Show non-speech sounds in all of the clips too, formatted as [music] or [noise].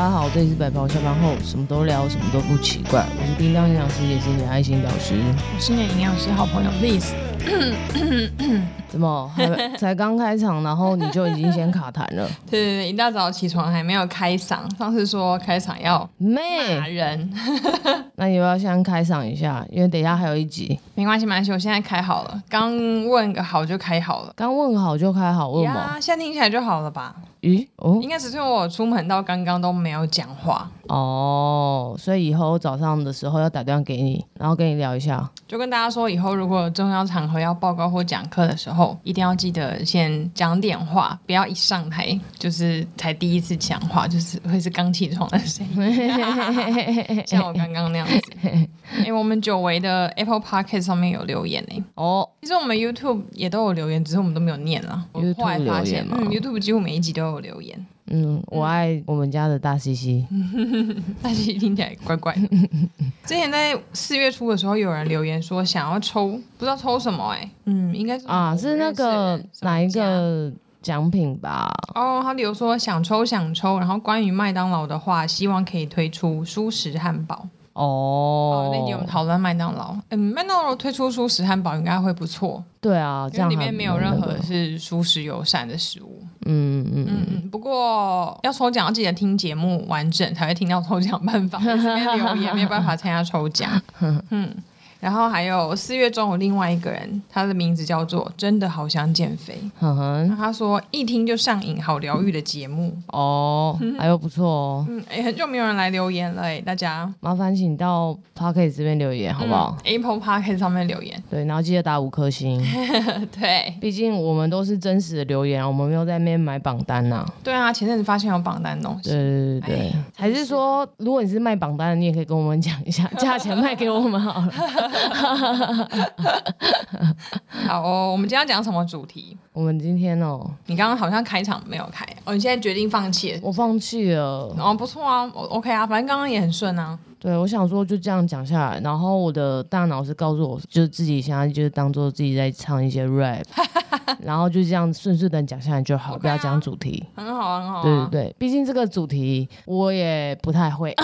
大家好，这里是白袍下班后，什么都聊，什么都不奇怪。我是叮当营养师，也是你的爱心导师。我是你的营养师好朋友 Liz。[coughs] 怎么还才刚开场，然后你就已经先卡痰了？[laughs] 对对对，一大早起床还没有开嗓。上次说开场要骂人，[laughs] 那你要不要先开嗓一下？因为等一下还有一集。没关系，没关系，我现在开好了。刚问个好就开好了。刚问好就开好，问嘛？现在听起来就好了吧？咦哦，应该只是我出门到刚刚都没有讲话哦，所以以后早上的时候要打电话给你，然后跟你聊一下。就跟大家说，以后如果有重要场合要报告或讲课的时候，一定要记得先讲点话，不要一上台就是才第一次讲话，就是会是刚起床的声音，像我刚刚那样子。哎、欸，我们久违的 Apple Podcast 上面有留言呢。哦，其实我们 YouTube 也都有留言，只是我们都没有念了。我后来发现嗯，YouTube 几乎每一集都有留言。嗯，我爱我们家的大西西。[laughs] 大西西听起来怪怪的。[laughs] 之前在四月初的时候，有人留言说想要抽，不知道抽什么哎、欸。嗯，应该是啊，是那个哪一个奖品吧？哦，他留说想抽想抽，然后关于麦当劳的话，希望可以推出舒食汉堡。哦，那天我们讨论麦当劳，嗯，麦当劳推出素食汉堡应该会不错。对啊，这样里面没有任何是素食友善的食物。嗯嗯嗯嗯。不过要抽奖要记得听节目完整才会听到抽奖办法，这边留言没有办法参加抽奖。[laughs] 嗯。然后还有四月中有另外一个人，他的名字叫做真的好想减肥。呵呵，他说一听就上瘾，好疗愈的节目哦，还有不错哦。嗯，哎，很久没有人来留言了哎，大家麻烦请到 Podcast 这边留言好不好？嗯，Apple Podcast 上面留言。对，然后记得打五颗星。[laughs] 对，毕竟我们都是真实的留言，我们没有在那边买榜单呐。对啊，前阵子发现有榜单东西。对对对对，还是说如果你是卖榜单的，你也可以跟我们讲一下 [laughs] 价钱卖给我们好了。[laughs] 好哦，我们今天要讲什么主题？我们今天哦，你刚刚好像开场没有开哦，你现在决定放弃了？我放弃了。哦，不错啊，我 OK 啊，反正刚刚也很顺啊。对，我想说就这样讲下来，然后我的大脑是告诉我，就是自己现在就是当做自己在唱一些 rap，[laughs] 然后就这样顺顺的讲下来就好，okay 啊、不要讲主题。很好，很好。对对对，毕竟这个主题我也不太会，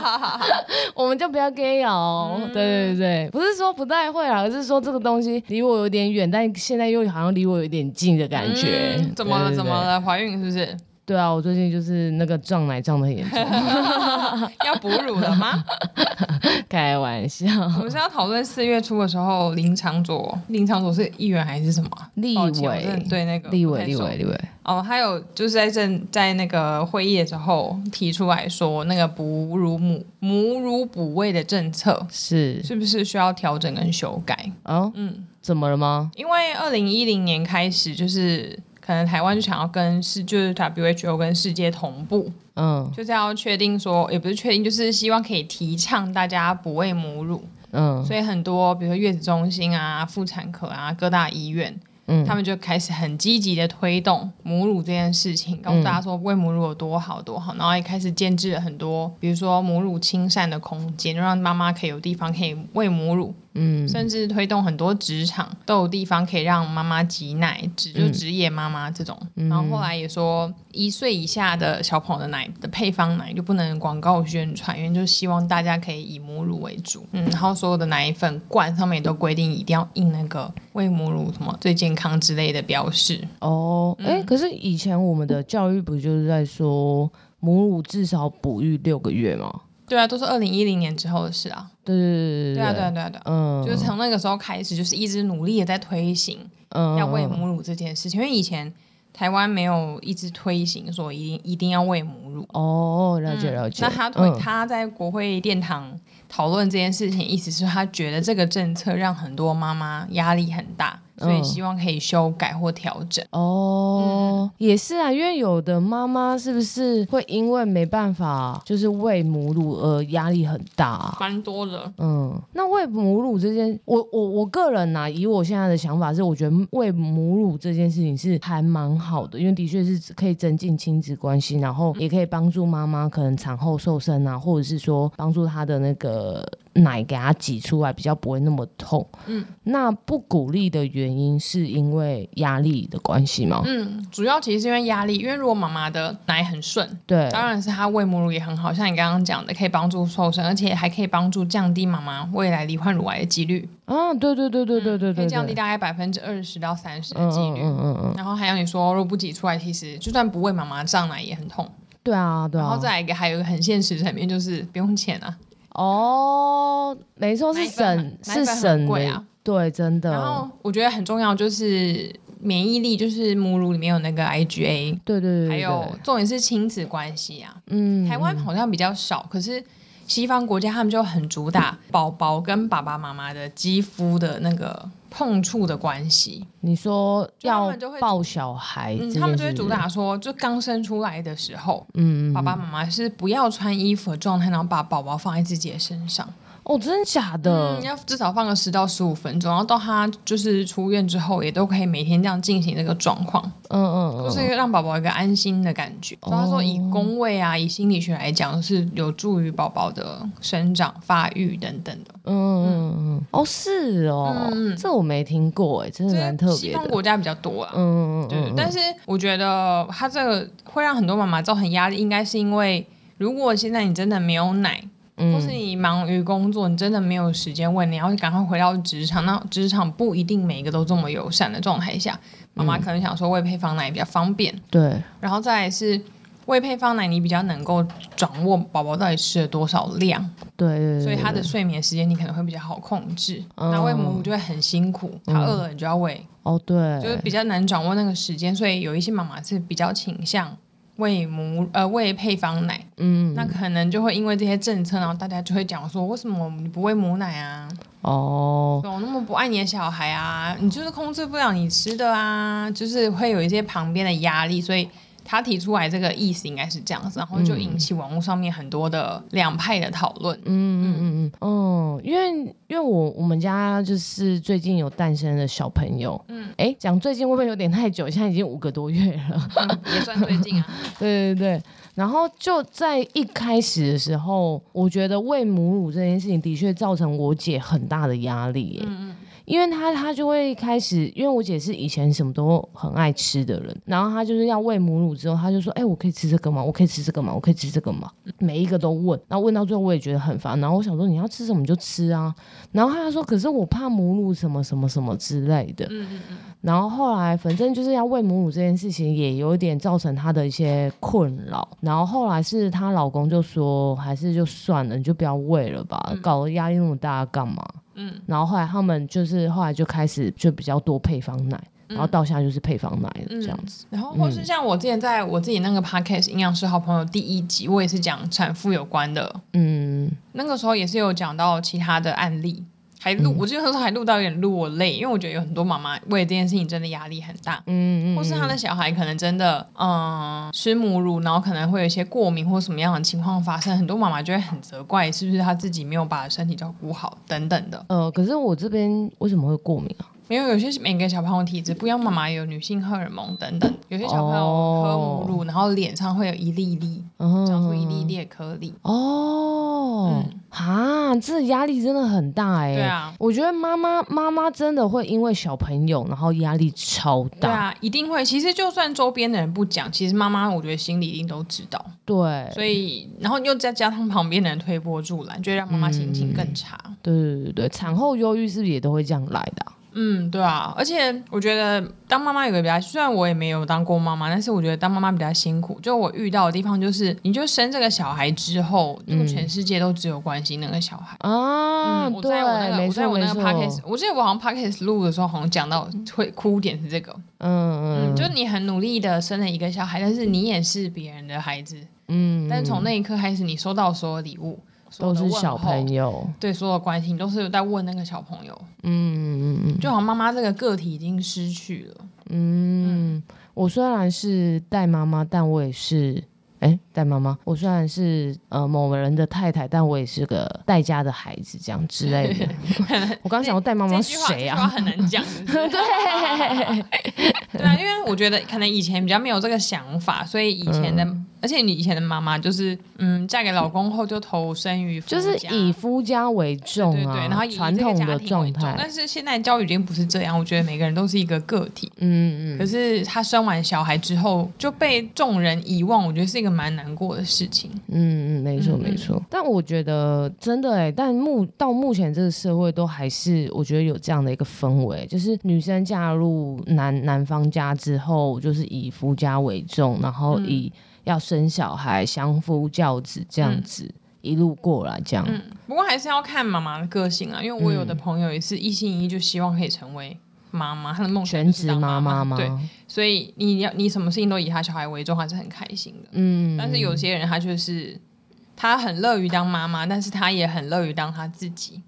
[laughs] 我们就不要 gay 哦。嗯、对对对，不是说不太会啊，而是说这个东西离我有点远，但现在又好像离我有点近的感觉。嗯、怎么了？怎么了？怀孕是不是？对啊，我最近就是那个胀奶胀的很严重，[laughs] 要哺乳了吗？[laughs] 开玩笑。我们是要讨论四月初的时候，林长佐，林长佐是议员还是什么？立委。对，那个立委，立委，立委。哦，还有就是在正在那个会议的时候提出来说，那个哺乳母母乳哺喂的政策是是不是需要调整跟修改？哦，嗯，怎么了吗？因为二零一零年开始就是。可能台湾就想要跟世，就是 WHO 跟世界同步，嗯，就是要确定说，也不是确定，就是希望可以提倡大家不喂母乳，嗯，所以很多比如说月子中心啊、妇产科啊、各大医院。嗯，他们就开始很积极的推动母乳这件事情，告诉大家说喂母乳有多好多好，然后也开始建制了很多，比如说母乳亲善的空间，让妈妈可以有地方可以喂母乳，嗯，甚至推动很多职场都有地方可以让妈妈挤奶，职就职业妈妈这种，然后后来也说一岁以下的小朋友的奶的配方奶就不能广告宣传，因为就希望大家可以以母乳为主，嗯，然后所有的奶粉罐上面也都规定一定要印那个喂母乳什么最健康之类的标识哦，哎、欸，可是以前我们的教育不就是在说母乳至少哺育六个月吗？对啊，都是二零一零年之后的事啊。对对对对啊对啊对啊对啊，嗯，就是从那个时候开始，就是一直努力的在推行，嗯，要喂母乳这件事情，因为以前台湾没有一直推行说一定一定要喂母乳。哦，了解了解。嗯、那他他在国会殿堂。讨论这件事情，意思是他觉得这个政策让很多妈妈压力很大。所以希望可以修改或调整哦，也是啊，因为有的妈妈是不是会因为没办法就是喂母乳而压力很大啊？蛮多的，嗯，那喂母乳这件，我我我个人呐、啊，以我现在的想法是，我觉得喂母乳这件事情是还蛮好的，因为的确是可以增进亲子关系，然后也可以帮助妈妈可能产后瘦身啊，或者是说帮助她的那个。奶给它挤出来，比较不会那么痛。嗯，那不鼓励的原因是因为压力的关系吗？嗯，主要其实是因为压力，因为如果妈妈的奶很顺，对，当然是她喂母乳也很好，像你刚刚讲的，可以帮助瘦身，而且还可以帮助降低妈妈未来罹患乳癌的几率。啊，对对对对对对对，可以降低大概百分之二十到三十的几率。嗯嗯嗯，嗯。然后还有你说，如果不挤出来，其实就算不喂妈妈胀奶也很痛。对啊，对啊。然后再来一个，还有一个很现实的层面，就是不用钱啊。哦，没错，是省是省贵啊。对，真的。然后我觉得很重要就是免疫力，就是母乳里面有那个 IgA。对对对。还有重点是亲子关系啊。嗯。台湾好像比较少，可是西方国家他们就很主打宝宝跟爸爸妈妈的肌肤的那个。碰触的关系，你说要抱小孩，嗯，他们就会主打说，就刚生出来的时候，嗯，爸爸妈妈是不要穿衣服的状态，然后把宝宝放在自己的身上。哦，真的假的？嗯，要至少放个十到十五分钟，然后到他就是出院之后，也都可以每天这样进行这个状况。嗯嗯嗯，就是让宝宝一个安心的感觉。所以他说，以宫位啊，以心理学来讲，是有助于宝宝的生长发育等等的。嗯嗯嗯，哦，是哦，嗯，这我没听过，哎，真的蛮特别的。西方国家比较多啊。嗯嗯嗯，对。但是我觉得他这个会让很多妈妈造成压力，应该是因为如果现在你真的没有奶。或是你忙于工作，你真的没有时间问，你要赶快回到职场。那职场不一定每一个都这么友善的状态下，妈妈可能想说喂配方奶比较方便。对，然后再来是喂配方奶，你比较能够掌握宝宝到底吃了多少量。对，对，对，对，所以他的睡眠时间你可能会比较好控制。嗯、那喂母乳就会很辛苦，他饿了你就要喂。哦，对，就是比较难掌握那个时间，所以有一些妈妈是比较倾向。喂母呃喂配方奶，嗯，那可能就会因为这些政策，然后大家就会讲说，为什么你不喂母奶啊？哦，我那么不爱你的小孩啊，你就是控制不了你吃的啊，就是会有一些旁边的压力，所以。他提出来这个意思应该是这样子，然后就引起网络上面很多的两派的讨论。嗯嗯嗯嗯，哦，因为因为我我们家就是最近有诞生的小朋友，嗯，哎，讲最近会不会有点太久？现在已经五个多月了，嗯、也算最近啊。[laughs] 对对对，然后就在一开始的时候，我觉得喂母乳这件事情的确造成我姐很大的压力。嗯嗯。因为他他就会开始，因为我姐是以前什么都很爱吃的人，然后她就是要喂母乳之后，她就说：“哎，我可以吃这个吗？我可以吃这个吗？我可以吃这个吗？”每一个都问，然后问到最后我也觉得很烦，然后我想说你要吃什么你就吃啊，然后她就说：“可是我怕母乳什么什么什么之类的。”嗯嗯嗯。然后后来反正就是要喂母乳这件事情也有点造成她的一些困扰，然后后来是她老公就说：“还是就算了，你就不要喂了吧，搞得压力那么大干嘛？”嗯，然后后来他们就是后来就开始就比较多配方奶，嗯、然后到现在就是配方奶了、嗯、这样子。然后或是像我之前在我自己那个 podcast 营养师好朋友第一集，我也是讲产妇有关的，嗯，那个时候也是有讲到其他的案例。还录，我记得那时候还录到有点录我泪，因为我觉得有很多妈妈为这件事情真的压力很大，嗯嗯，或是她的小孩可能真的，嗯，吃母乳，然后可能会有一些过敏或什么样的情况发生，很多妈妈就会很责怪，是不是她自己没有把身体照顾好等等的。呃，可是我这边为什么会过敏啊？因为有些每个小朋友体质不一样，妈妈有女性荷尔蒙等等，有些小朋友喝母乳，然后脸上会有一粒粒，长出一粒粒颗粒。哦，啊，这压力真的很大哎。对啊，我觉得妈妈妈妈真的会因为小朋友，然后压力超大。对啊，一定会。其实就算周边的人不讲，其实妈妈我觉得心里一定都知道。对，所以然后又再加上旁边的人推波助澜，就会让妈妈心情更差。对对对对，产后忧郁是不是也都会这样来的？嗯，对啊，而且我觉得当妈妈有个比较，虽然我也没有当过妈妈，但是我觉得当妈妈比较辛苦。就我遇到的地方，就是你就生这个小孩之后，就全世界都只有关心那个小孩啊。我在我那个，我在我那个 podcast，我记得我好像 podcast 录的时候，好像讲到会哭点是这个。嗯嗯，就你很努力的生了一个小孩，但是你也是别人的孩子。嗯，但是从那一刻开始，你收到所有礼物。都是小朋友，对所有关心都是在问那个小朋友，嗯嗯嗯，就好像妈妈这个个体已经失去了。嗯，嗯我虽然是带妈妈，但我也是，哎，带妈妈。我虽然是呃某人的太太，但我也是个带家的孩子，这样之类的。[laughs] 我刚刚想说带妈妈是谁啊？很难讲。[laughs] 对 [laughs] 对啊，因为我觉得可能以前比较没有这个想法，所以以前的。嗯而且你以前的妈妈就是，嗯，嫁给老公后就投身于，就是以夫家为重啊，对，对，对，然后以传统的状态。但是现在教育已经不是这样，我觉得每个人都是一个个体，嗯嗯。可是她生完小孩之后就被众人遗忘，我觉得是一个蛮难过的事情。嗯嗯，没错没错。但我觉得真的哎，但目到目前这个社会都还是我觉得有这样的一个氛围，就是女生嫁入男男方家之后，就是以夫家为重，然后以。嗯要生小孩，相夫教子这样子、嗯、一路过来，这样。嗯，不过还是要看妈妈的个性啊，因为我有的朋友也是一心一意就希望可以成为妈妈，她的梦想全职妈妈吗？对，所以你要你什么事情都以他小孩为重，还是很开心的。嗯，但是有些人他就是他很乐于当妈妈，但是他也很乐于当他自己。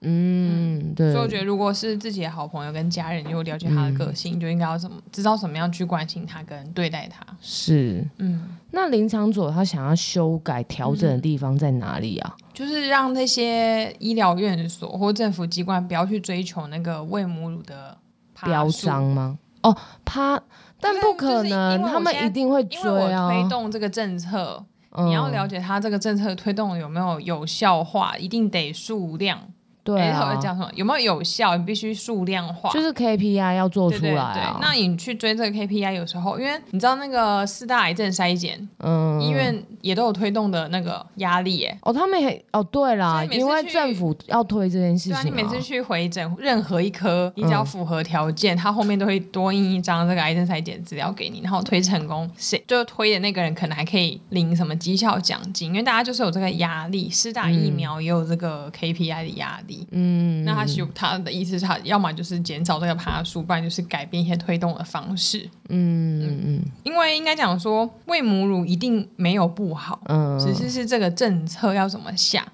嗯，对。所以我觉得，如果是自己的好朋友跟家人，又了解他的个性，嗯、就应该要怎么知道怎么样去关心他跟对待他。是，嗯。那林长佐他想要修改调整的地方在哪里啊？就是让那些医疗院所或政府机关不要去追求那个喂母乳的标章吗？哦，趴，但不可能，他们一定会追啊。推动这个政策，嗯、你要了解他这个政策推动有没有有效化，一定得数量。对啊，讲什么有没有有效？你必须数量化，就是 KPI 要做出来啊。对对对，那你去追这个 KPI，有时候因为你知道那个四大癌症筛检，嗯，医院也都有推动的那个压力耶。哦，他们也哦，对啦，因为政府要推这件事情啊。你每次去回诊，任何一科，你只要符合条件，他、嗯、后面都会多印一张这个癌症筛检资料给你，然后推成功，谁就推的那个人可能还可以领什么绩效奖金，因为大家就是有这个压力，四大疫苗也有这个 KPI 的压力。嗯，那他修他的意思是，他要么就是减少这个爬树，不然就是改变一些推动的方式。嗯嗯嗯，因为应该讲说，喂母乳一定没有不好，嗯，只是是这个政策要怎么下，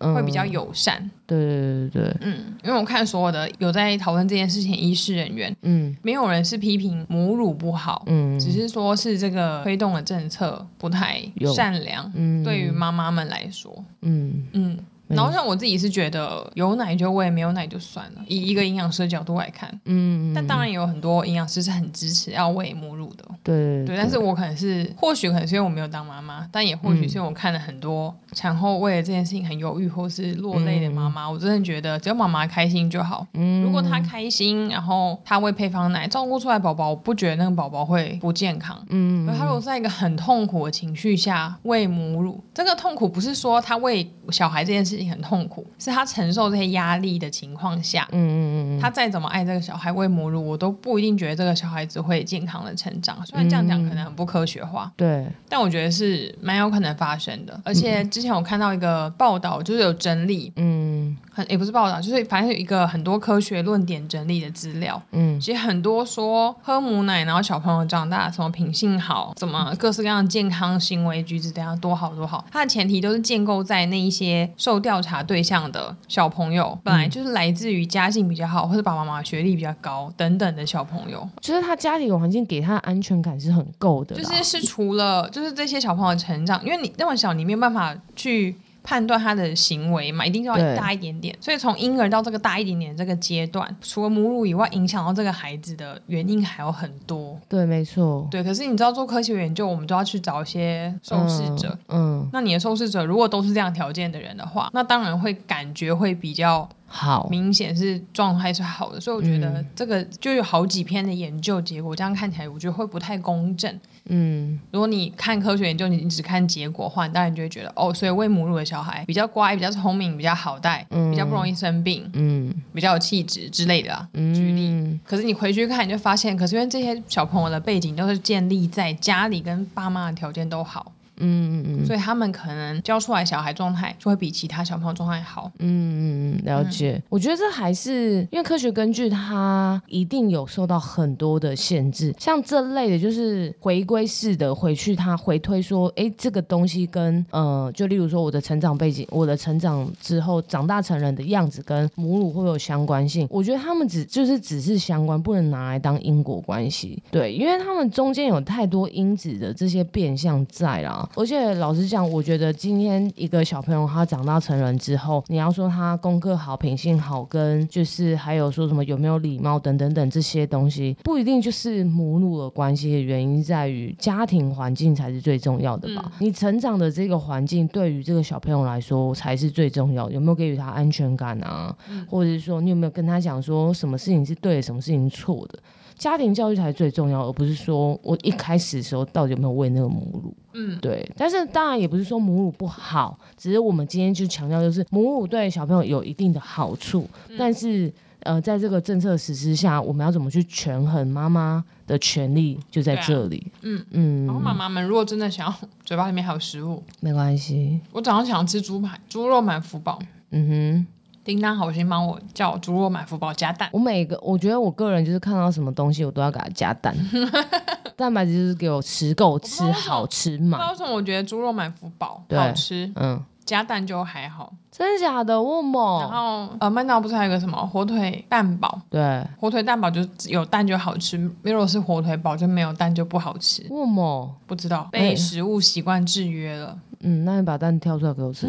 嗯、会比较友善。对对对对，嗯，因为我看所有的有在讨论这件事情医师人员，嗯，没有人是批评母乳不好，嗯，只是说是这个推动的政策不太善良，嗯，对于妈妈们来说，嗯嗯。嗯然后像我自己是觉得有奶就喂，没有奶就算了。以一个营养师的角度来看，嗯，但当然也有很多营养师是很支持要喂母乳的，对对，对。但是我可能是，或许可能是因为我没有当妈妈，但也或许是因为我看了很多产后为了这件事情很犹豫或是落泪的妈妈，嗯、我真的觉得只要妈妈开心就好。嗯，如果她开心，然后她喂配方奶，照顾出来宝宝，我不觉得那个宝宝会不健康。嗯，而她如果在一个很痛苦的情绪下喂母乳，这个痛苦不是说她喂小孩这件事。很痛苦，是他承受这些压力的情况下，嗯嗯嗯，他再怎么爱这个小孩喂母乳，我都不一定觉得这个小孩子会健康的成长。虽然这样讲可能很不科学化，对，但我觉得是蛮有可能发生的。而且之前我看到一个报道，就是有整理，嗯。很也不是报道，就是反正有一个很多科学论点整理的资料。嗯，其实很多说喝母奶，然后小朋友长大，什么品性好，怎么各式各样的健康行为举止，等下多好多好。它的前提都是建构在那一些受调查对象的小朋友，本来就是来自于家境比较好，或者爸爸妈妈学历比较高等等的小朋友。就是他家里环境给他的安全感是很够的。就是是除了就是这些小朋友的成长，因为你那么小，你没有办法去。判断他的行为嘛，一定要大一点点。所以从婴儿到这个大一点点这个阶段，除了母乳以外，影响到这个孩子的原因还有很多。对，没错。对，可是你知道做科学研究，我们都要去找一些受试者。嗯。嗯，那你的受试者如果都是这样条件的人的话，那当然会感觉会比较。好，明显是状态是好的，所以我觉得这个就有好几篇的研究结果，嗯、这样看起来我觉得会不太公正。嗯，如果你看科学研究，你只看结果的话，你当然就会觉得哦，所以喂母乳的小孩比较乖、比较聪明、比较好带，嗯、比较不容易生病，嗯，比较有气质之类的啊。嗯、举例，可是你回去看，你就发现，可是因为这些小朋友的背景都是建立在家里跟爸妈的条件都好。嗯嗯嗯，所以他们可能教出来小孩状态就会比其他小朋友状态好。嗯嗯嗯，了解。嗯、我觉得这还是因为科学根据，它一定有受到很多的限制。像这类的，就是回归式的回去，它回推说，哎，这个东西跟呃，就例如说我的成长背景，我的成长之后长大成人的样子跟母乳会有相关性。我觉得他们只就是只是相关，不能拿来当因果关系。对，因为他们中间有太多因子的这些变相在啦。啊。而且老实讲，我觉得今天一个小朋友他长大成人之后，你要说他功课好、品性好，跟就是还有说什么有没有礼貌等等等这些东西，不一定就是母乳的关系的原因在于家庭环境才是最重要的吧？嗯、你成长的这个环境对于这个小朋友来说才是最重要的，有没有给予他安全感啊？嗯、或者是说你有没有跟他讲说什么事情是对的，什么事情是错的？家庭教育才最重要，而不是说我一开始的时候到底有没有喂那个母乳。嗯，对。但是当然也不是说母乳不好，只是我们今天就强调就是母乳对小朋友有一定的好处。嗯、但是呃，在这个政策实施下，我们要怎么去权衡妈妈的权利就在这里。啊、嗯嗯。然后妈妈们如果真的想要嘴巴里面还有食物，没关系。我早上想吃猪排，猪肉满福宝。嗯哼。叮当好心帮我叫猪肉满福堡加蛋。我每个我觉得我个人就是看到什么东西我都要给它加蛋，[laughs] 蛋白质就是给我吃够吃好吃嘛。为什么我觉得猪肉满福堡好吃？嗯，加蛋就还好。真的假的？问么？然后呃，麦当劳不是还有个什么火腿蛋堡？对，火腿蛋堡就有蛋就好吃，如果是火腿堡就没有蛋就不好吃。问么？不知道，被食物习惯制约了。嗯，那你把蛋挑出来给我吃，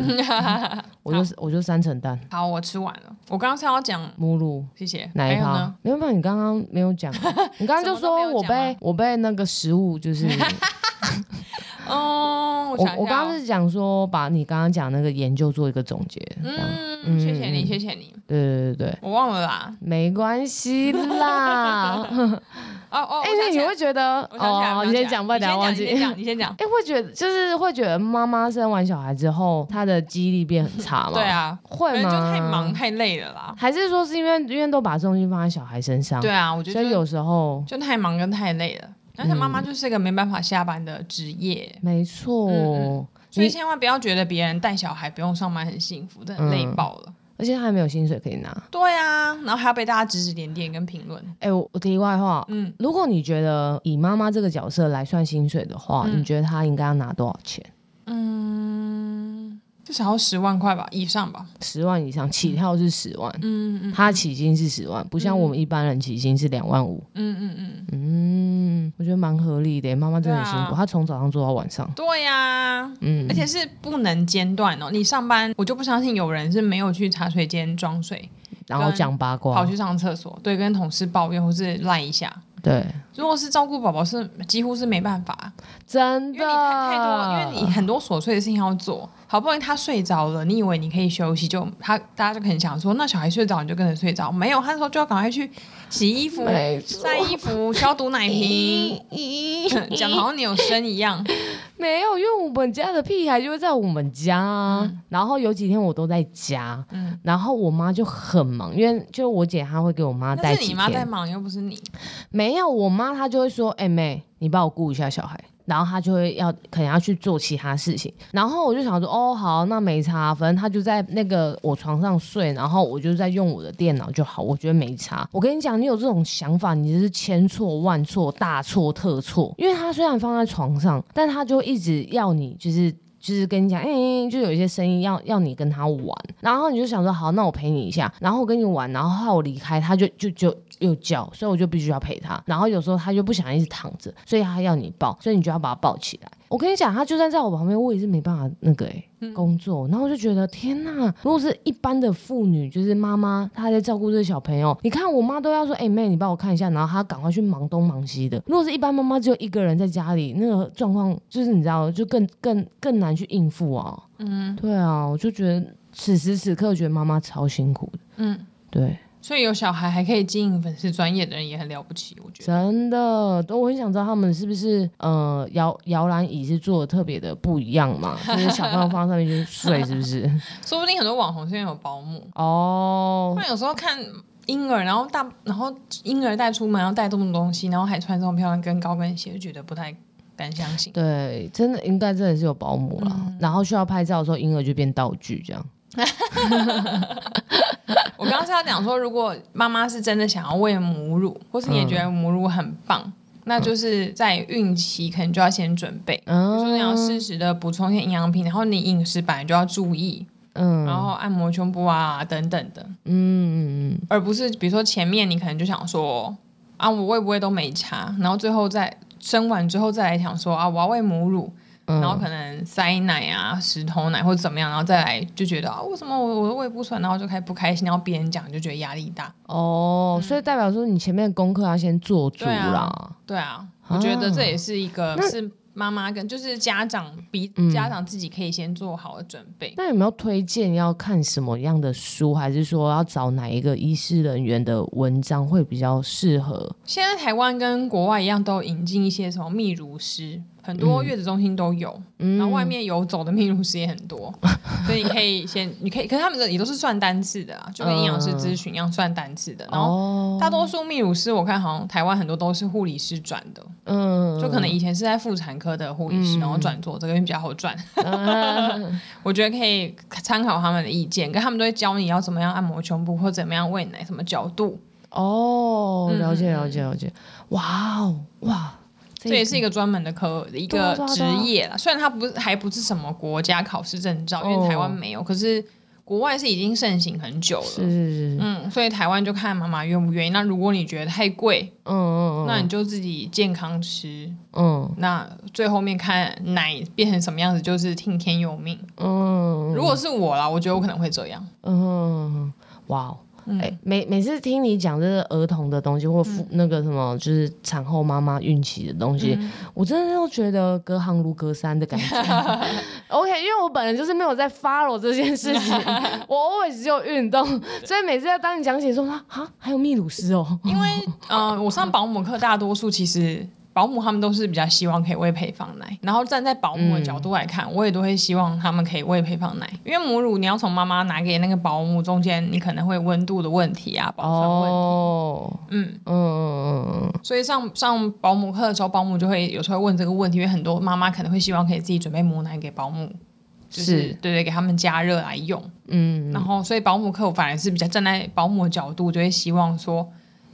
[laughs] 我就我就三层蛋。好，我吃完了。我刚刚是要讲母乳，谢谢。哪一趴？没有没有，你刚刚没有讲。[laughs] 你刚刚就说我被我被那个食物就是。[laughs] 哦，我我刚刚是讲说把你刚刚讲那个研究做一个总结。嗯，谢谢你，谢谢你。对对对对，我忘了啦，没关系啦。[laughs] 哦哦，[laughs] 哎，那你会觉得哦，你先讲吧，等下忘记。你先讲，你先讲。[laughs] 哎，会觉得就是会觉得妈妈生完小孩之后，她的记忆力变很差吗？对啊，会吗？就太忙太累了啦。还是说是因为因为都把重心放在小孩身上？对啊，我觉得。所以有时候就太忙跟太累了。但是妈妈就是一个没办法下班的职业。没错。所以千万不要觉得别人带小孩不用上班很幸福，真的累爆了。而且他还没有薪水可以拿，对啊，然后还要被大家指指点点跟评论。哎、欸，我我题外话，嗯，如果你觉得以妈妈这个角色来算薪水的话，嗯、你觉得她应该要拿多少钱？嗯，至少要十万块吧，以上吧，十万以上起跳是十万，嗯嗯，他起薪是十万，不像我们一般人起薪是两万五，嗯嗯嗯嗯。我觉得蛮合理的，妈妈真的很辛苦，啊、她从早上做到晚上。对呀、啊，嗯，而且是不能间断哦。你上班，我就不相信有人是没有去茶水间装水，然后讲八卦，跑去上厕所，对，跟同事抱怨或是赖一下。对，如果是照顾宝宝，是几乎是没办法，真的，因为你太太多，因为你很多琐碎的事情要做。好不容易他睡着了，你以为你可以休息，就他大家就很想说，那小孩睡着你就跟着睡着，没有，他说就要赶快去洗衣服、晒衣服、消毒奶瓶，[laughs] 讲好像你有生一样。[laughs] 没有，因为我们家的屁孩就会在我们家，嗯、然后有几天我都在家，嗯、然后我妈就很忙，因为就我姐她会给我妈带几天。是你妈在忙，又不是你。没有，我妈她就会说，哎、欸、妹，你帮我顾一下小孩。然后他就会要可能要去做其他事情，然后我就想说，哦，好，那没差，反正他就在那个我床上睡，然后我就在用我的电脑就好，我觉得没差。我跟你讲，你有这种想法，你就是千错万错，大错特错。因为他虽然放在床上，但他就一直要你，就是就是跟你讲，哎，就有一些声音要要你跟他玩，然后你就想说，好，那我陪你一下，然后我跟你玩，然后我离开，他就就就。又叫，所以我就必须要陪他。然后有时候他就不想一直躺着，所以他要你抱，所以你就要把他抱起来。我跟你讲，他就算在我旁边，我也是没办法那个哎、欸嗯、工作。然后我就觉得天哪，如果是一般的妇女，就是妈妈，她在照顾这个小朋友，你看我妈都要说，哎、欸、妹，你帮我看一下，然后她赶快去忙东忙西的。如果是一般妈妈，只有一个人在家里，那个状况就是你知道，就更更更难去应付啊。嗯，对啊，我就觉得此时此刻，觉得妈妈超辛苦的。嗯，对。所以有小孩还可以经营粉丝专业的人也很了不起，我觉得真的，我很想知道他们是不是呃摇摇篮椅是做的特别的不一样嘛？就是小朋友放上面去睡，是不是？[laughs] 说不定很多网红现在有保姆哦。那有时候看婴儿，然后大然后婴儿带出门要带这么多东西，然后还穿这么漂亮跟高跟鞋，就觉得不太敢相信。对，真的应该真的是有保姆了。嗯、然后需要拍照的时候，婴儿就变道具这样。[laughs] 我刚刚是要讲说，如果妈妈是真的想要喂母乳，或是你也觉得母乳很棒，嗯、那就是在孕期可能就要先准备，嗯、比如说你要适时的补充一些营养品，然后你饮食本来就要注意，嗯，然后按摩胸部啊等等的，嗯嗯嗯，而不是比如说前面你可能就想说啊，我喂不喂都没差，然后最后再生完之后再来想说啊，我要喂母乳。嗯、然后可能塞奶啊、石头奶或者怎么样，然后再来就觉得啊，为什么我我的胃不舒服，然后就开始不开心，然后别人讲就觉得压力大。哦，嗯、所以代表说你前面的功课要先做足啦。对啊，我觉得这也是一个是。妈妈跟就是家长比家长自己可以先做好的准备。嗯、那有没有推荐要看什么样的书，还是说要找哪一个医师人员的文章会比较适合？现在台湾跟国外一样，都引进一些什么泌乳师。很多月子中心都有，嗯、然后外面游走的泌乳师也很多，嗯、[laughs] 所以你可以先，你可以，可是他们的也都是算单次的啊，就跟营养师咨询一样算单次的。嗯、然后大多数泌乳师，我看好像台湾很多都是护理师转的，嗯，就可能以前是在妇产科的护理师，嗯、然后转做这个比较好转。嗯、[laughs] 我觉得可以参考他们的意见，跟他们都会教你要怎么样按摩胸部或怎么样喂奶，什么角度。哦，了解了解了解，哇哦哇。这也是一个专门的科一个职业了，虽然它不是还不是什么国家考试证照，因为台湾没有，可是国外是已经盛行很久了。是嗯，所以台湾就看妈妈愿不愿意。那如果你觉得太贵，嗯嗯，那你就自己健康吃，嗯，那最后面看奶变成什么样子，就是听天由命。嗯，如果是我啦，我觉得我可能会这样。嗯，哇。每每次听你讲这个儿童的东西，或妇、嗯、那个什么，就是产后妈妈孕期的东西，嗯、我真的都觉得隔行如隔山的感觉。[laughs] OK，因为我本人就是没有在 follow 这件事情，[laughs] 我 always 只有运动，所以每次要当你讲起说啊，还有泌乳师哦，因为嗯、呃，我上保姆课，大多数其实。保姆他们都是比较希望可以喂配方奶，然后站在保姆的角度来看，嗯、我也都会希望他们可以喂配方奶，因为母乳你要从妈妈拿给那个保姆，中间你可能会温度的问题啊，保存问题。哦、嗯嗯嗯嗯，所以上上保姆课的时候，保姆就会有时候会问这个问题，因为很多妈妈可能会希望可以自己准备母奶给保姆，就是，是对对，给他们加热来用。嗯，然后所以保姆课我反而是比较站在保姆的角度，就会希望说。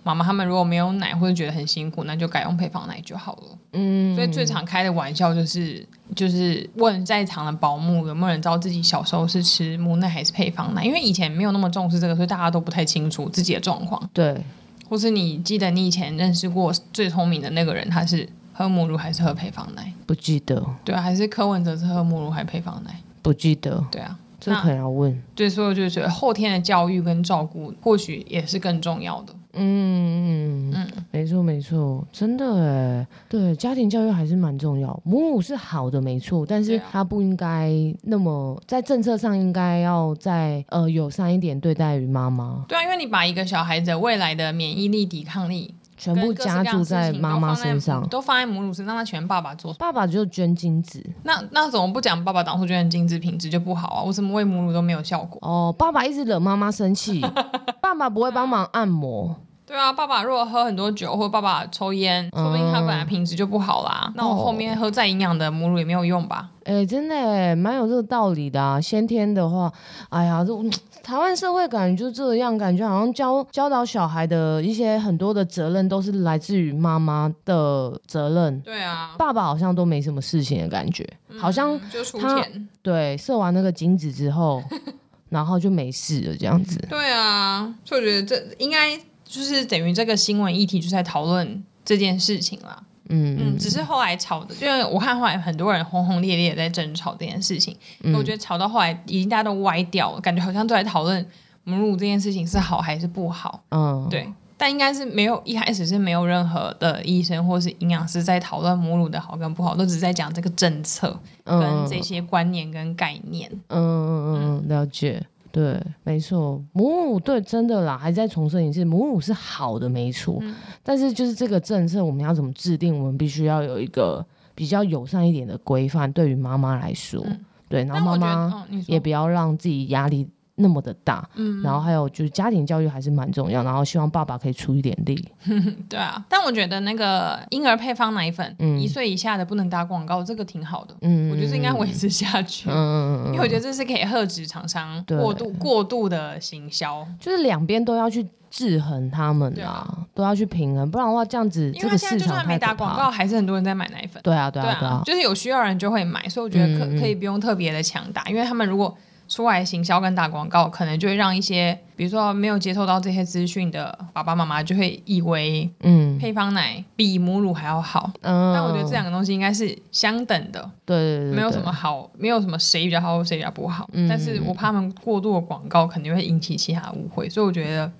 妈妈他们如果没有奶或者觉得很辛苦，那就改用配方奶就好了。嗯，所以最常开的玩笑就是，就是问在场的保姆有没有人知道自己小时候是吃母奶还是配方奶，因为以前没有那么重视这个，所以大家都不太清楚自己的状况。对，或是你记得你以前认识过最聪明的那个人，他是喝母乳还是喝配方奶？不记得。对啊，还是柯文哲是喝母乳还是配方奶？不记得。对啊，这可能要问。对，所以我就觉得后天的教育跟照顾或许也是更重要的。嗯嗯嗯，没错没错，真的哎，对，家庭教育还是蛮重要。母乳是好的，没错，但是它不应该那么在政策上应该要再呃友善一点对待于妈妈。对啊，因为你把一个小孩子未来的免疫力、抵抗力全部加注在妈妈身上，都放在母乳身上，那全爸爸做，爸爸就捐精子。那那怎么不讲爸爸当初捐的精子品质就不好啊？我怎么喂母乳都没有效果？哦，爸爸一直惹妈妈生气，[laughs] 爸爸不会帮忙按摩。对啊，爸爸如果喝很多酒，或者爸爸抽烟，说不定他本来品质就不好啦。嗯、那我后面喝再营养的母乳也没有用吧？哎、欸，真的哎，蛮有这个道理的啊。先天的话，哎呀，这台湾社会感觉就这样，感觉好像教教导小孩的一些很多的责任都是来自于妈妈的责任。对啊，爸爸好像都没什么事情的感觉，嗯、好像就出钱。对，射完那个精子之后，[laughs] 然后就没事了，这样子。对啊，所以我觉得这应该。就是等于这个新闻议题就在讨论这件事情啦，嗯嗯，只是后来吵的，因为我看后来很多人轰轰烈烈在争吵这件事情，嗯、我觉得吵到后来已经大家都歪掉了，感觉好像都在讨论母乳这件事情是好还是不好，嗯，对，但应该是没有一开始是没有任何的医生或是营养师在讨论母乳的好跟不好，都只是在讲这个政策跟这些观念跟概念，嗯嗯嗯，了解。对，没错，母乳对，真的啦，还在重申一次，母乳是好的，没错。嗯、但是就是这个政策，我们要怎么制定？我们必须要有一个比较友善一点的规范，对于妈妈来说，嗯、对，然后妈妈也不要让自己压力。那么的大，嗯，然后还有就是家庭教育还是蛮重要，然后希望爸爸可以出一点力。[laughs] 对啊，但我觉得那个婴儿配方奶粉，嗯，一岁以下的不能打广告，这个挺好的，嗯，我觉得这应该维持下去，嗯嗯嗯，因为我觉得这是可以遏制厂商过度过度的行销，就是两边都要去制衡他们啊，都要去平衡，不然的话这样子，这个市场就算没打广告，还是很多人在买奶粉。对啊，对啊，对啊，就是有需要人就会买，所以我觉得可可以不用特别的强打，因为他们如果。出来行销跟打广告，可能就会让一些比如说没有接受到这些资讯的爸爸妈妈就会以为，嗯，配方奶比母乳还要好。嗯，但我觉得这两个东西应该是相等的。对对对，没有什么好，没有什么谁比较好，谁比较不好。嗯，但是我怕他们过度的广告肯定会引起其他误会，所以我觉得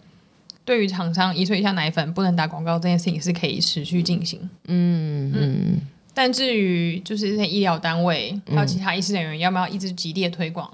对于厂商一岁以下奶粉不能打广告这件事情是可以持续进行。嗯嗯。嗯但至于就是这些医疗单位还有其他医师人员要不要一直极力的推广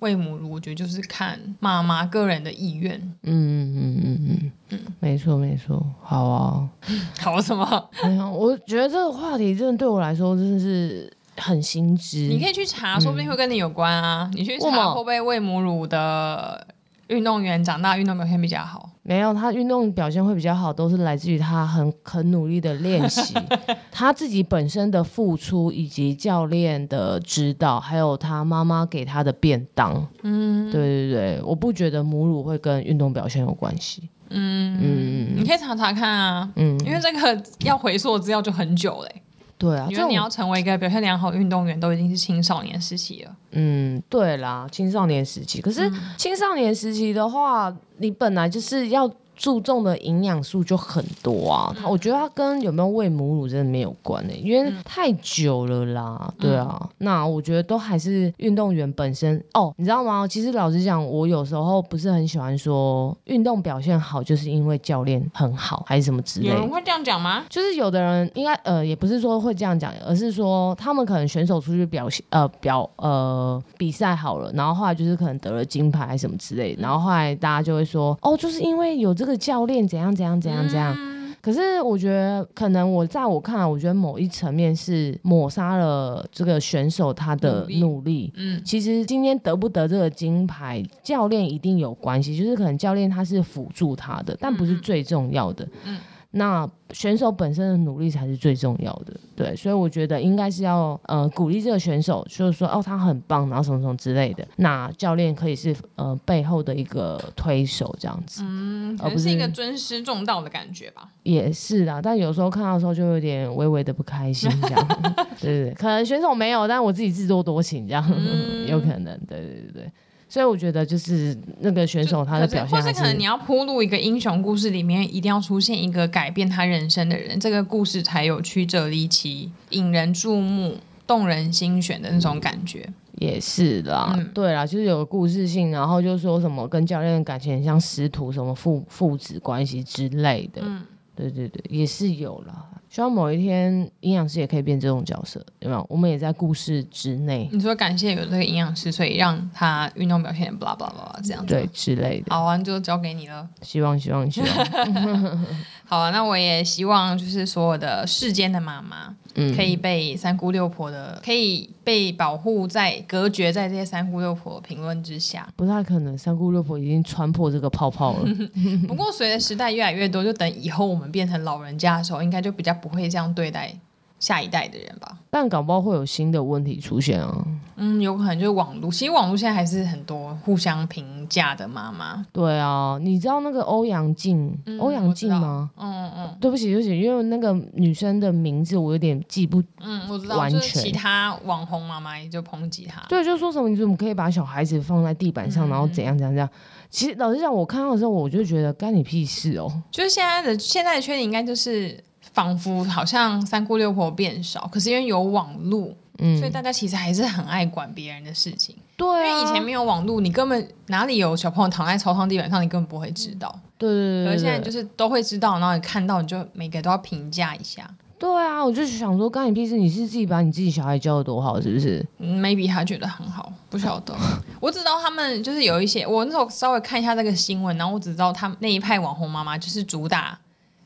喂母乳，我觉得就是看妈妈个人的意愿。嗯嗯嗯嗯嗯嗯，没错没错，好啊，[laughs] 好什么？没有，我觉得这个话题真的对我来说真的是很新知。你可以去查，说不定会跟你有关啊。嗯、你去查会不会喂母乳的运动员长大运动表现比较好？没有，他运动表现会比较好，都是来自于他很很努力的练习，[laughs] 他自己本身的付出，以及教练的指导，还有他妈妈给他的便当。嗯，对对对，我不觉得母乳会跟运动表现有关系。嗯嗯，你可以查查看啊。嗯，因为这个要回溯资料就很久嘞。对啊，因为你要成为一个表现良好运动员，都已经是青少年时期了。嗯，对啦，青少年时期。可是青少年时期的话，嗯、你本来就是要。注重的营养素就很多啊，嗯、我觉得它跟有没有喂母乳真的没有关呢、欸，因为太久了啦，嗯、对啊，那我觉得都还是运动员本身哦，你知道吗？其实老实讲，我有时候不是很喜欢说运动表现好就是因为教练很好还是什么之类的。有人会这样讲吗？就是有的人应该呃也不是说会这样讲，而是说他们可能选手出去表现呃表呃比赛好了，然后后来就是可能得了金牌还是什么之类的，然后后来大家就会说哦，就是因为有这个。这个教练怎样怎样怎样怎样？嗯、可是我觉得，可能我在我看来，我觉得某一层面是抹杀了这个选手他的努力。努力嗯，其实今天得不得这个金牌，教练一定有关系。就是可能教练他是辅助他的，但不是最重要的。嗯。嗯那选手本身的努力才是最重要的，对，所以我觉得应该是要呃鼓励这个选手，就是说哦他很棒，然后什么什么之类的。那教练可以是呃背后的一个推手这样子，嗯，可能是一个尊师重道的感觉吧。也是啦，但有时候看到的时候就有点微微的不开心这样，[laughs] 对对对，可能选手没有，但我自己自作多情这样，嗯、有可能，对对对对。所以我觉得就是那个选手他的表现，或是可能你要铺路一个英雄故事里面，一定要出现一个改变他人生的人，这个故事才有曲折离奇、引人注目、动人心弦的那种感觉。也是啦，嗯、对啦，就是有故事性，然后就说什么跟教练的感情很像师徒，什么父父子关系之类的。嗯，对对对，也是有啦。希望某一天营养师也可以变这种角色，有没有？我们也在故事之内。你说感谢有这个营养师，所以让他运动表现不啦不啦不啦这样子，对之类的。好啊，就交给你了。希望希望希望。[laughs] 好啊，那我也希望就是所有的世间的妈妈。可以被三姑六婆的，可以被保护在隔绝在这些三姑六婆评论之下，不太可能。三姑六婆已经穿破这个泡泡了。[laughs] 不过随着时代越来越多，就等以后我们变成老人家的时候，应该就比较不会这样对待下一代的人吧。但搞不好会有新的问题出现啊。嗯，有可能就是网络，其实网络现在还是很多互相评价的妈妈。对啊，你知道那个欧阳靖，欧阳靖吗？嗯嗯嗯。对不起，对不起，因为那个女生的名字我有点记不。嗯，我知道。完全。就是其他网红妈妈也就抨击她。对，就说什么你怎么可以把小孩子放在地板上，嗯、然后怎样怎样怎样？其实老实讲，我看到的时候我就觉得干你屁事哦。就是现在的现在的缺点应该就是仿佛好像三姑六婆变少，可是因为有网络。嗯，所以大家其实还是很爱管别人的事情，对啊，因为以前没有网络，你根本哪里有小朋友躺在操场地板上，你根本不会知道。对对对，可是现在就是都会知道，然后你看到你就每个都要评价一下。对啊，我就想说，干你屁事？你是自己把你自己小孩教的多好，是不是？嗯，maybe 他觉得很好，不晓得。[laughs] 我只知道他们就是有一些，我那时候稍微看一下这个新闻，然后我只知道他们那一派网红妈妈就是主打。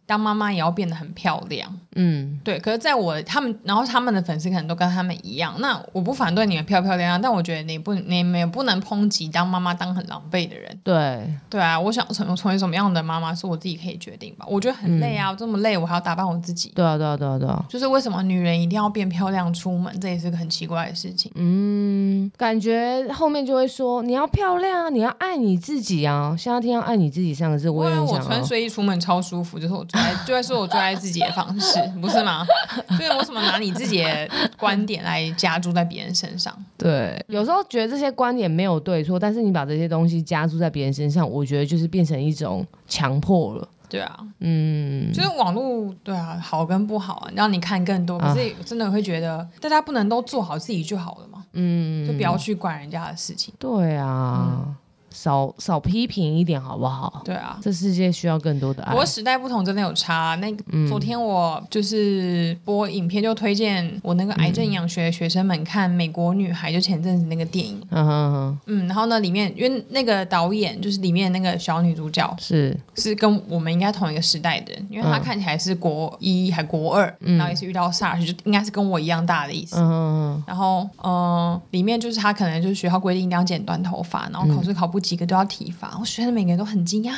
当妈妈也要变得很漂亮，嗯，对。可是，在我他们，然后他们的粉丝可能都跟他们一样。那我不反对你们漂漂亮亮，但我觉得你不，你们也不能抨击当妈妈当很狼狈的人。对，对啊。我想成成为什么样的妈妈，是我自己可以决定吧。我觉得很累啊，嗯、这么累，我还要打扮我自己。对啊，对啊，对啊，对啊。就是为什么女人一定要变漂亮出门，这也是个很奇怪的事情。嗯，感觉后面就会说你要漂亮啊，你要爱你自己啊。现在听到爱你自己三个字，我也很想、穿睡衣出门超舒服，就是我最爱，就会说我最爱自己的方式。不是吗？[laughs] 所以为什么拿你自己的观点来加注在别人身上？对，有时候觉得这些观点没有对错，但是你把这些东西加注在别人身上，我觉得就是变成一种强迫了。对啊，嗯，就是网络，对啊，好跟不好啊，让你看更多，可是真的会觉得大家不能都做好自己就好了嘛，嗯，就不要去管人家的事情。对啊。嗯少少批评一点好不好？对啊，这世界需要更多的爱。不过时代不同，真的有差。那个嗯、昨天我就是播影片，就推荐我那个癌症营养学的学生们看《美国女孩》，就前阵子那个电影。嗯然后呢，里面因为那个导演就是里面那个小女主角是是跟我们应该同一个时代的人，因为她看起来是国一还国二，嗯、然后也是遇到 SARS，就应该是跟我一样大的意思。嗯嗯。然后嗯、呃，里面就是她可能就是学校规定一定要剪短头发，然后考试考不。几个都要体罚，我觉得每个人都很惊讶，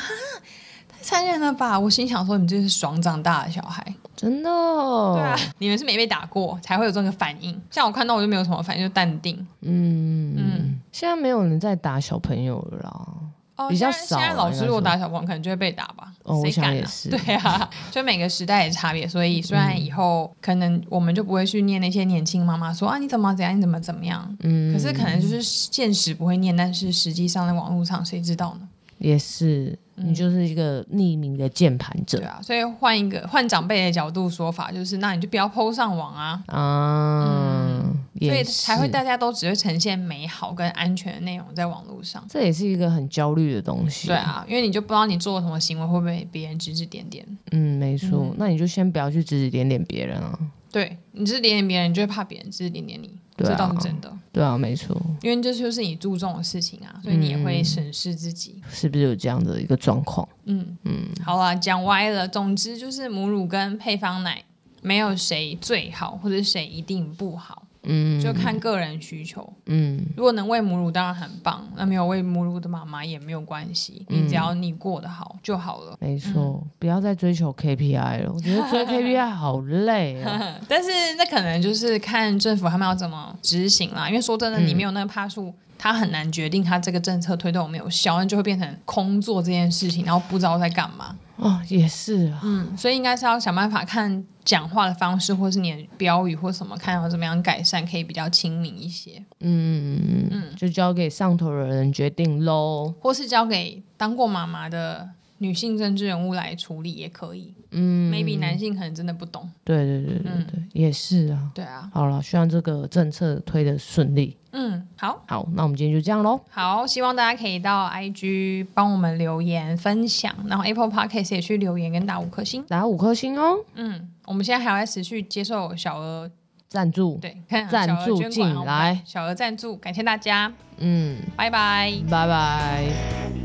太残忍了吧！我心想说，你这是爽长大的小孩，真的。对啊，你们是没被打过才会有这个反应。像我看到我就没有什么反应，就淡定。嗯嗯，现在没有人在打小朋友了啦，哦、比较少。现在老师如果打小朋友，可能就会被打吧？哦，谁敢啊？也是。对啊，[laughs] 就每个时代的差别，所以虽然以后可能我们就不会去念那些年轻妈妈说啊，你怎么怎样，你怎么怎么样。嗯，可是可能就是现实不会念，但是实际上在网络上谁知道呢？也是。你就是一个匿名的键盘者，对啊，所以换一个换长辈的角度说法，就是那你就不要 PO 上网啊，啊，嗯，所以才会大家都只会呈现美好跟安全的内容在网络上，这也是一个很焦虑的东西，对啊，因为你就不知道你做了什么行为会不会被别人指指点点，嗯，没错，嗯，那你就先不要去指指点点别人啊，对，你指指点点别人，你就会怕别人指指点点你。对啊，这倒是真的。对啊，没错。因为这就是你注重的事情啊，所以你也会审视自己，嗯、是不是有这样的一个状况。嗯嗯。好了，讲歪了。总之就是母乳跟配方奶没有谁最好，或者谁一定不好。嗯，就看个人需求。嗯，如果能喂母乳，当然很棒。那没有喂母乳的妈妈也没有关系，你只要你过得好就好了。没错，不要再追求 KPI 了。我觉得追 KPI 好累啊。[laughs] 但是那可能就是看政府他们要怎么执行啦。因为说真的，你没有那个帕数，他很难决定他这个政策推动有没有效，那就会变成空做这件事情，然后不知道在干嘛。哦，也是啊，嗯，所以应该是要想办法看讲话的方式，或是你的标语或什么，看要怎么样改善，可以比较亲民一些。嗯嗯嗯，就交给上头的人决定喽，或是交给当过妈妈的女性政治人物来处理也可以。嗯，maybe 男性可能真的不懂。对对对对对，嗯、也是啊。对啊。好了，希望这个政策推的顺利。嗯，好。好，那我们今天就这样喽。好，希望大家可以到 IG 帮我们留言分享，然后 Apple Podcast 也去留言跟打五颗星，打五颗星哦。嗯，我们现在还要持续接受小额赞助，对，赞助进来，小额赞助，感谢大家。嗯，拜拜，拜拜。